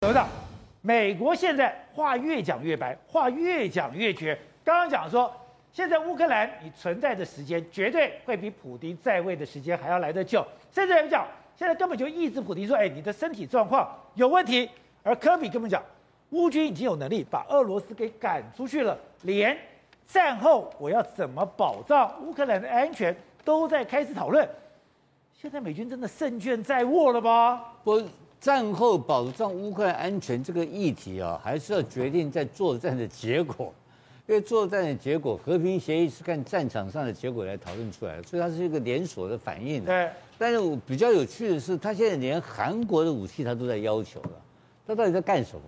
董事长，美国现在话越讲越白，话越讲越绝。刚刚讲说，现在乌克兰你存在的时间绝对会比普丁在位的时间还要来得久，甚至有人讲，现在根本就抑制普丁说，哎，你的身体状况有问题。而科比根本讲，乌军已经有能力把俄罗斯给赶出去了，连战后我要怎么保障乌克兰的安全都在开始讨论。现在美军真的胜券在握了吗？不，战后保障乌克兰安全这个议题啊，还是要决定在作战的结果，因为作战的结果，和平协议是看战场上的结果来讨论出来的，所以它是一个连锁的反应。对。但是我比较有趣的是，他现在连韩国的武器他都在要求了，他到底在干什么？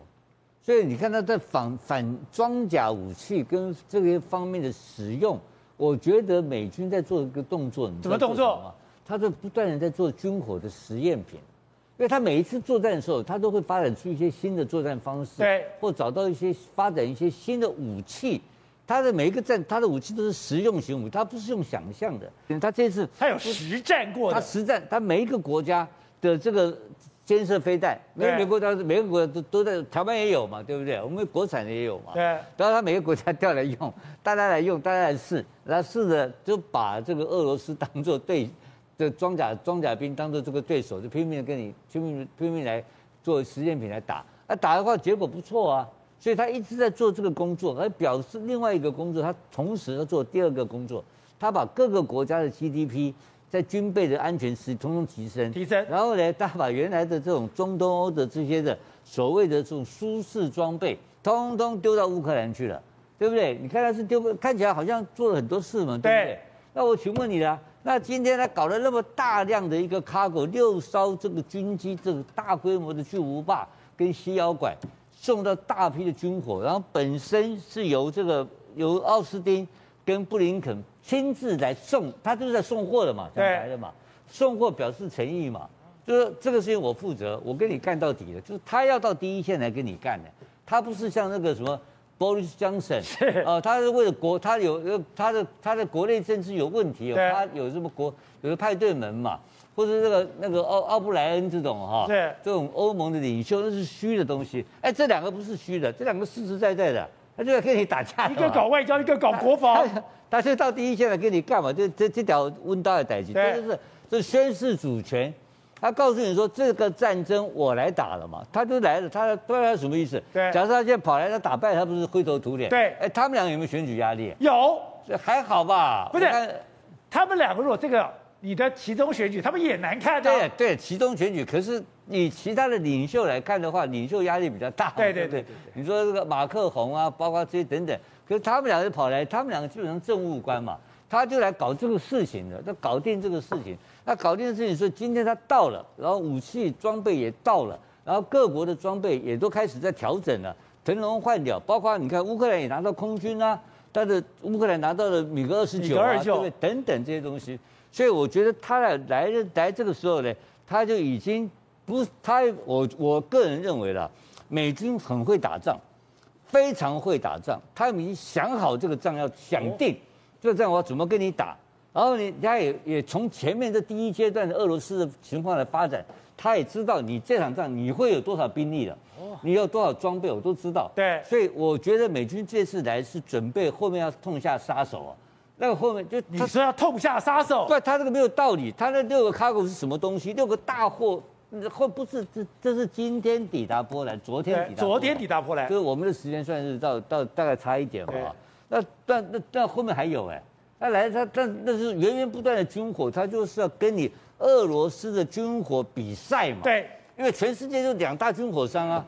所以你看他在反反装甲武器跟这些方面的使用，我觉得美军在做一个动作，什么动作？他在不断的在做军火的实验品，因为他每一次作战的时候，他都会发展出一些新的作战方式，对，或找到一些发展一些新的武器。他的每一个战，他的武器都是实用型武器，他不是用想象的。他这次他有实战过的，他实战，他每一个国家的这个监射飞弹，每个国家每个国家都都在台湾也有嘛，对不对？我们国产的也有嘛，对。然后他每个国家调来用，大家来用，大家来试，然后试着就把这个俄罗斯当做对。这装甲装甲兵当做这个对手，就拼命的跟你拼命拼命来做实验品来打，啊打的话结果不错啊，所以他一直在做这个工作，而表示另外一个工作，他同时要做第二个工作，他把各个国家的 GDP 在军备的安全是通通提升，提升，然后呢，他把原来的这种中东欧的这些的所谓的这种舒适装备，通通丢到乌克兰去了，对不对？你看他是丢，看起来好像做了很多事嘛，对不对？对，那我请问你了。那今天他搞了那么大量的一个 cargo，六艘这个军机，这个大规模的巨无霸跟西腰管，送到大批的军火，然后本身是由这个由奥斯汀跟布林肯亲自来送，他就是在送货的嘛，讲白了嘛，送货表示诚意嘛，就是这个事情我负责，我跟你干到底的，就是他要到第一线来跟你干的，他不是像那个什么。Boris Johnson，哦，他是为了国，他有他的他的国内政治有问题，他有什么国有个派对门嘛，或者这个那个奥奥布莱恩这种哈，对，这种欧盟的领袖那是虚的东西，哎，这两个不是虚的，这两个实实在在的，他就在跟你打架，一个搞外交，一个搞国防，他，他就到第一线来跟你干嘛？这这这条温刀的代际，这就是这宣示主权。他告诉你说，这个战争我来打了嘛，他都来了，他对他什么意思？对，假设他现在跑来，他打败他，不是灰头土脸？对，哎，他们两个有没有选举压力？有，还好吧？不是，他们两个如果这个你的其中选举，他们也难看的。对对，其中选举，可是你其他的领袖来看的话，领袖压力比较大。对对对，对，对，你说这个马克宏啊，包括这些等等，可是他们两个跑来，他们两个基本上政务官嘛，他就来搞这个事情的，他搞定这个事情。他搞定的事情是，今天他到了，然后武器装备也到了，然后各国的装备也都开始在调整了，腾笼换鸟。包括你看，乌克兰也拿到空军啊，但是乌克兰拿到了米格二十九啊，对不对？等等这些东西。所以我觉得他来来来这个时候呢，他就已经不他，我我个人认为了，美军很会打仗，非常会打仗，他们已经想好这个仗要想定，这个仗我要怎么跟你打。然后你他也也从前面这第一阶段的俄罗斯的情况来发展，他也知道你这场仗你会有多少兵力的，你有多少装备我都知道。对，所以我觉得美军这次来是准备后面要痛下杀手啊。那个后面就你说要痛下杀手？对，他这个没有道理。他那六个 cargo 是什么东西？六个大货，后不是这这是今天抵达波兰，昨天抵达，昨天抵达波兰，就是我们的时间算是到到大概差一点嘛。那但那但后面还有哎。他来，他但那是源源不断的军火，他就是要跟你俄罗斯的军火比赛嘛。对，因为全世界就两大军火商啊，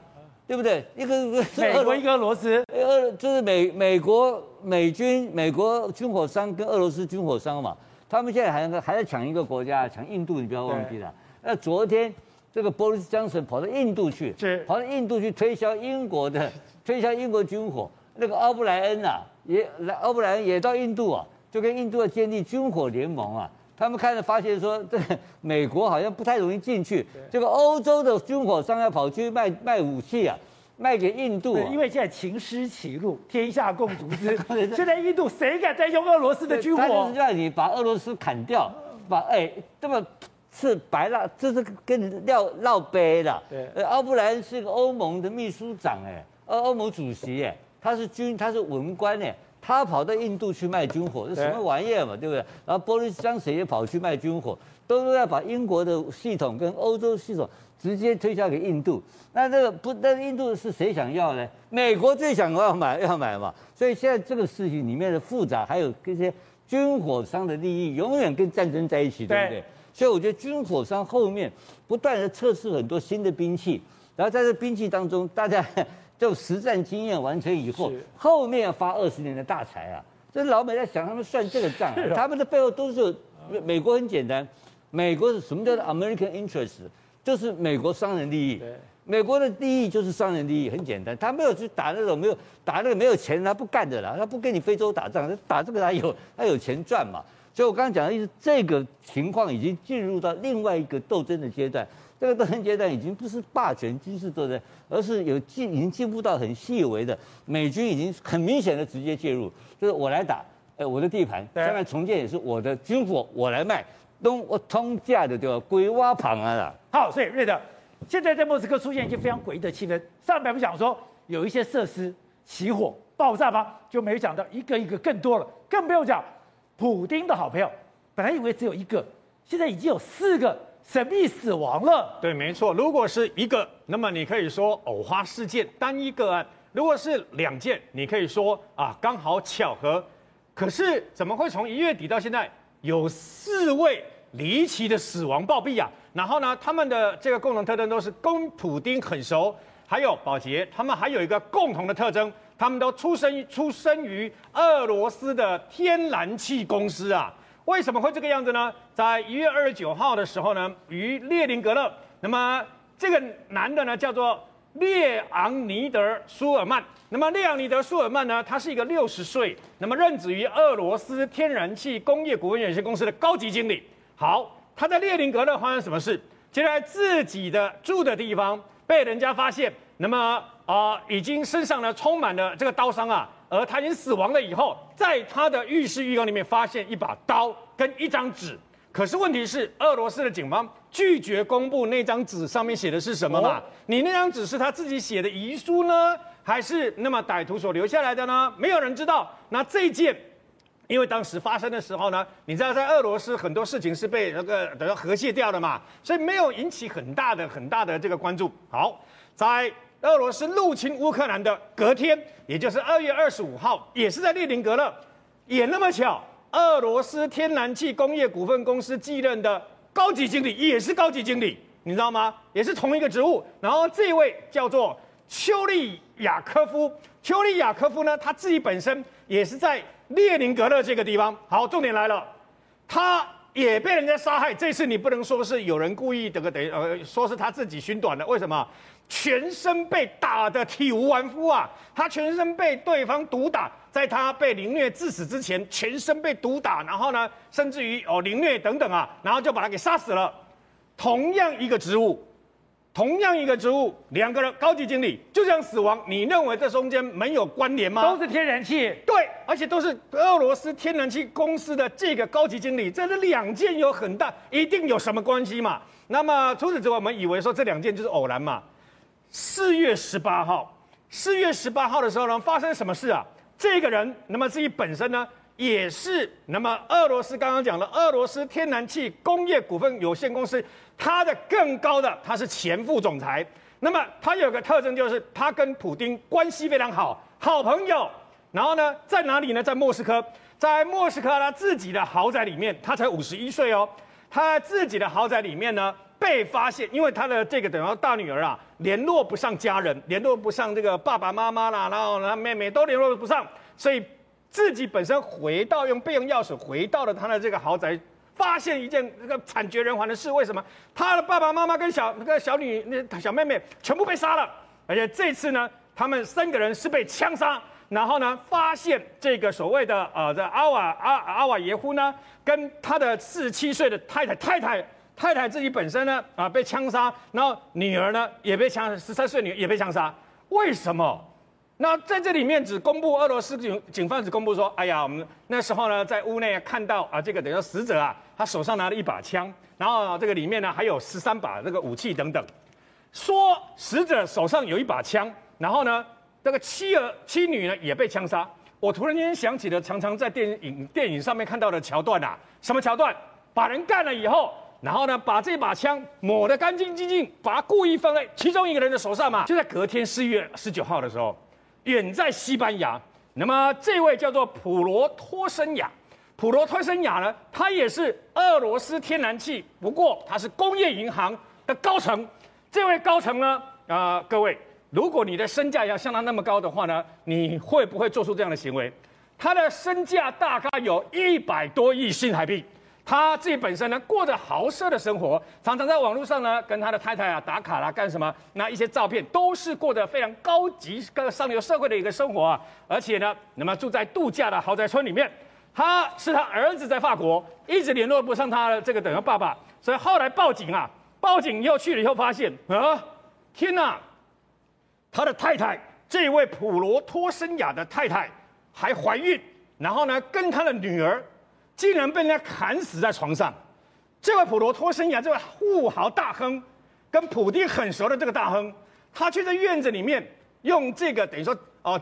对不对？一个是美国，一个俄罗斯。俄就是美美国美军美国军火商跟俄罗斯军火商嘛，他们现在还还在抢一个国家，抢印度，你不要忘记了。那昨天这个 Boris Johnson 跑到印度去，是跑到印度去推销英国的推销英国军火。那个奥布莱恩啊，也来奥布莱恩也到印度啊。就跟印度要建立军火联盟啊，他们开始发现说，这个 美国好像不太容易进去，这个欧洲的军火商要跑去卖卖武器啊，卖给印度啊，因为现在情失其路，天下共逐之。现在印度谁敢再用俄罗斯的军火？他就是让你把俄罗斯砍掉，把哎这么是白了，这是跟你撂撂杯的。对，呃，奥布莱恩是个欧盟的秘书长，哎，欧欧盟主席，哎，他是军，他是文官，哎，他跑到印度去卖军火，这什么玩意儿嘛，对不对？然后波利斯江水也跑去卖军火，都是要把英国的系统跟欧洲系统直接推销给印度。那这个不，那印度是谁想要呢？美国最想要买，要买嘛。所以现在这个事情里面的复杂，还有这些军火商的利益，永远跟战争在一起，对不对？所以我觉得军火商后面不断的测试很多新的兵器，然后在这兵器当中，大家就实战经验完成以后，后面要发二十年的大财啊！这老美在想，他们算这个账，啊，他们的背后都是美国很简单，美国是什么叫做 American interest？就是美国商人利益，美国的利益就是商人利益，很简单，他没有去打那种没有打那个没有钱他不干的啦，他不跟你非洲打仗，他打这个他有他有钱赚嘛。所以，我刚刚讲的意思，这个情况已经进入到另外一个斗争的阶段。这个斗争阶段已经不是霸权军事斗争，而是有进，已经进步到很细微的美军已经很明显的直接介入，就是我来打，呃，我的地盘，将来重建也是我的军火，我来卖，东我通价的对吧？鬼挖旁啊啦。好，所以瑞德，现在在莫斯科出现一些非常诡异的气氛。上半部讲说有一些设施起火爆炸吗？就没有讲到一个一个更多了，更不用讲。普丁的好朋友，本来以为只有一个，现在已经有四个神秘死亡了。对，没错。如果是一个，那么你可以说偶发事件、单一个案；如果是两件，你可以说啊，刚好巧合。可是怎么会从一月底到现在有四位离奇的死亡暴毙啊？然后呢，他们的这个共同特征都是跟普丁很熟，还有宝杰，他们还有一个共同的特征。他们都出生于出生于俄罗斯的天然气公司啊？为什么会这个样子呢？在一月二十九号的时候呢，于列宁格勒，那么这个男的呢叫做列昂尼德·苏尔曼。那么列昂尼德·苏尔曼呢，他是一个六十岁，那么任职于俄罗斯天然气工业股份有限公司的高级经理。好，他在列宁格勒发生什么事？就在自己的住的地方被人家发现，那么。啊、呃，已经身上呢充满了这个刀伤啊，而他已经死亡了以后，在他的浴室浴缸里面发现一把刀跟一张纸。可是问题是，俄罗斯的警方拒绝公布那张纸上面写的是什么嘛？哦、你那张纸是他自己写的遗书呢，还是那么歹徒所留下来的呢？没有人知道。那这一件，因为当时发生的时候呢，你知道在俄罗斯很多事情是被那个等于和谐掉的嘛，所以没有引起很大的很大的这个关注。好，在。俄罗斯入侵乌克兰的隔天，也就是二月二十五号，也是在列宁格勒，也那么巧，俄罗斯天然气工业股份公司继任的高级经理也是高级经理，你知道吗？也是同一个职务。然后这位叫做丘利亚科夫，丘利亚科夫呢，他自己本身也是在列宁格勒这个地方。好，重点来了，他也被人家杀害。这次你不能说是有人故意这个等于呃，说是他自己寻短的，为什么？全身被打得体无完肤啊！他全身被对方毒打，在他被凌虐致死之前，全身被毒打，然后呢，甚至于哦凌虐等等啊，然后就把他给杀死了。同样一个职务，同样一个职务，两个人高级经理就这样死亡，你认为这中间没有关联吗？都是天然气，对，而且都是俄罗斯天然气公司的这个高级经理，这是两件有很大，一定有什么关系嘛？那么除此之外，我们以为说这两件就是偶然嘛？四月十八号，四月十八号的时候呢，发生什么事啊？这个人，那么自己本身呢，也是那么俄罗斯刚刚讲了，俄罗斯天然气工业股份有限公司，他的更高的，他是前副总裁。那么他有个特征，就是他跟普丁关系非常好，好朋友。然后呢，在哪里呢？在莫斯科，在莫斯科他自己的豪宅里面，他才五十一岁哦，他自己的豪宅里面呢。被发现，因为他的这个等于大女儿啊，联络不上家人，联络不上这个爸爸妈妈啦，然后呢，妹妹都联络不上，所以自己本身回到用备用钥匙回到了他的这个豪宅，发现一件那个惨绝人寰的事。为什么？他的爸爸妈妈跟小那个小女那小妹妹全部被杀了，而且这次呢，他们三个人是被枪杀，然后呢，发现这个所谓的呃这阿瓦阿阿瓦耶夫呢，跟他的四十七岁的太太太太。太太自己本身呢啊被枪杀，然后女儿呢也被枪，十三岁女也被枪杀。为什么？那在这里面只公布俄罗斯警警方只公布说，哎呀，我们那时候呢在屋内看到啊，这个等于说死者啊，他手上拿了一把枪，然后这个里面呢还有十三把这个武器等等，说死者手上有一把枪，然后呢这个妻儿妻女呢也被枪杀。我突然间想起了常常在电影电影上面看到的桥段啊，什么桥段？把人干了以后。然后呢，把这把枪抹得干净净净，把它故意放在其中一个人的手上嘛。就在隔天四月十九号的时候，远在西班牙，那么这位叫做普罗托森雅，普罗托森雅呢，他也是俄罗斯天然气，不过他是工业银行的高层。这位高层呢，啊、各位，如果你的身价要像他那么高的话呢，你会不会做出这样的行为？他的身价大概有一百多亿新台币。他自己本身呢，过着豪奢的生活，常常在网络上呢跟他的太太啊打卡啦，干什么？那一些照片都是过着非常高级、跟上流社会的一个生活啊。而且呢，那么住在度假的豪宅村里面。他是他儿子在法国，一直联络不上他的这个等于爸爸，所以后来报警啊，报警又去了以后发现啊，天哪，他的太太这位普罗托森雅的太太还怀孕，然后呢跟他的女儿。竟然被人家砍死在床上，这位普罗托生涯这位富豪大亨，跟普丁很熟的这个大亨，他却在院子里面用这个等于说哦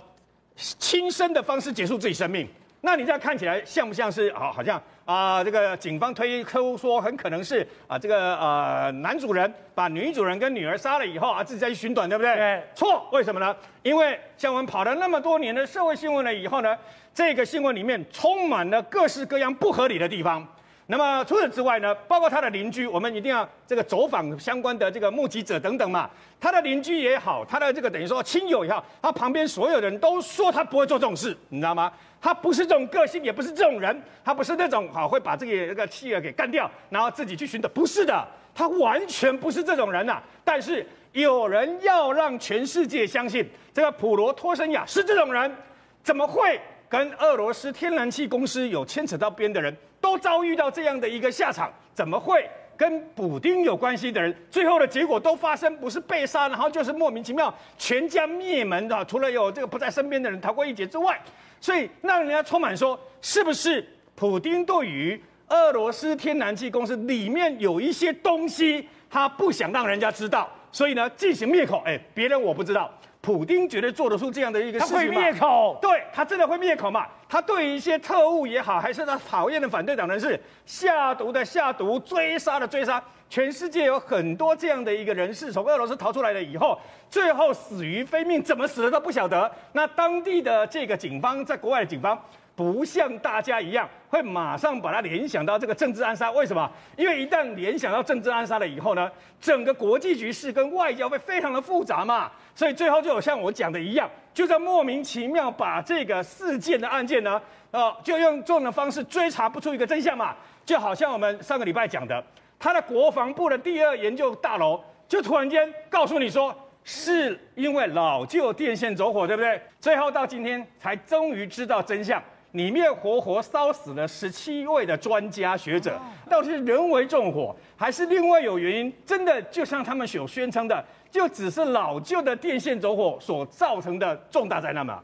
轻生的方式结束自己生命。那你这样看起来像不像是啊？好像啊、呃，这个警方推测说很可能是啊，这个呃男主人把女主人跟女儿杀了以后啊，自己再去寻短，对不对？对。错，为什么呢？因为像我们跑了那么多年的社会新闻了以后呢？这个新闻里面充满了各式各样不合理的地方。那么除此之外呢，包括他的邻居，我们一定要这个走访相关的这个目击者等等嘛。他的邻居也好，他的这个等于说亲友也好，他旁边所有的人都说他不会做这种事，你知道吗？他不是这种个性，也不是这种人，他不是那种好会把这个这个妻儿给干掉，然后自己去寻找，不是的，他完全不是这种人呐、但是有人要让全世界相信这个普罗托申亚是这种人，怎么会？跟俄罗斯天然气公司有牵扯到边的人都遭遇到这样的一个下场，怎么会跟普丁有关系的人，最后的结果都发生不是被杀，然后就是莫名其妙全家灭门的，除了有这个不在身边的人逃过一劫之外，所以让人家充满说，是不是普丁对于俄罗斯天然气公司里面有一些东西，他不想让人家知道，所以呢进行灭口，哎，别人我不知道。普丁绝对做得出这样的一个事情，他会灭口，对，他真的会灭口嘛？他对于一些特务也好，还是他讨厌的反对党人士下毒的下毒，追杀的追杀，全世界有很多这样的一个人士从俄罗斯逃出来了以后，最后死于非命，怎么死的都不晓得。那当地的这个警方，在国外的警方。不像大家一样会马上把它联想到这个政治暗杀，为什么？因为一旦联想到政治暗杀了以后呢，整个国际局势跟外交会非常的复杂嘛，所以最后就有像我讲的一样，就在莫名其妙把这个事件的案件呢，呃，就用这种的方式追查不出一个真相嘛，就好像我们上个礼拜讲的，他的国防部的第二研究大楼就突然间告诉你说，是因为老旧电线走火，对不对？最后到今天才终于知道真相。里面活活烧死了十七位的专家学者，到底是人为纵火，还是另外有原因？真的就像他们所宣称的，就只是老旧的电线走火所造成的重大灾难吗？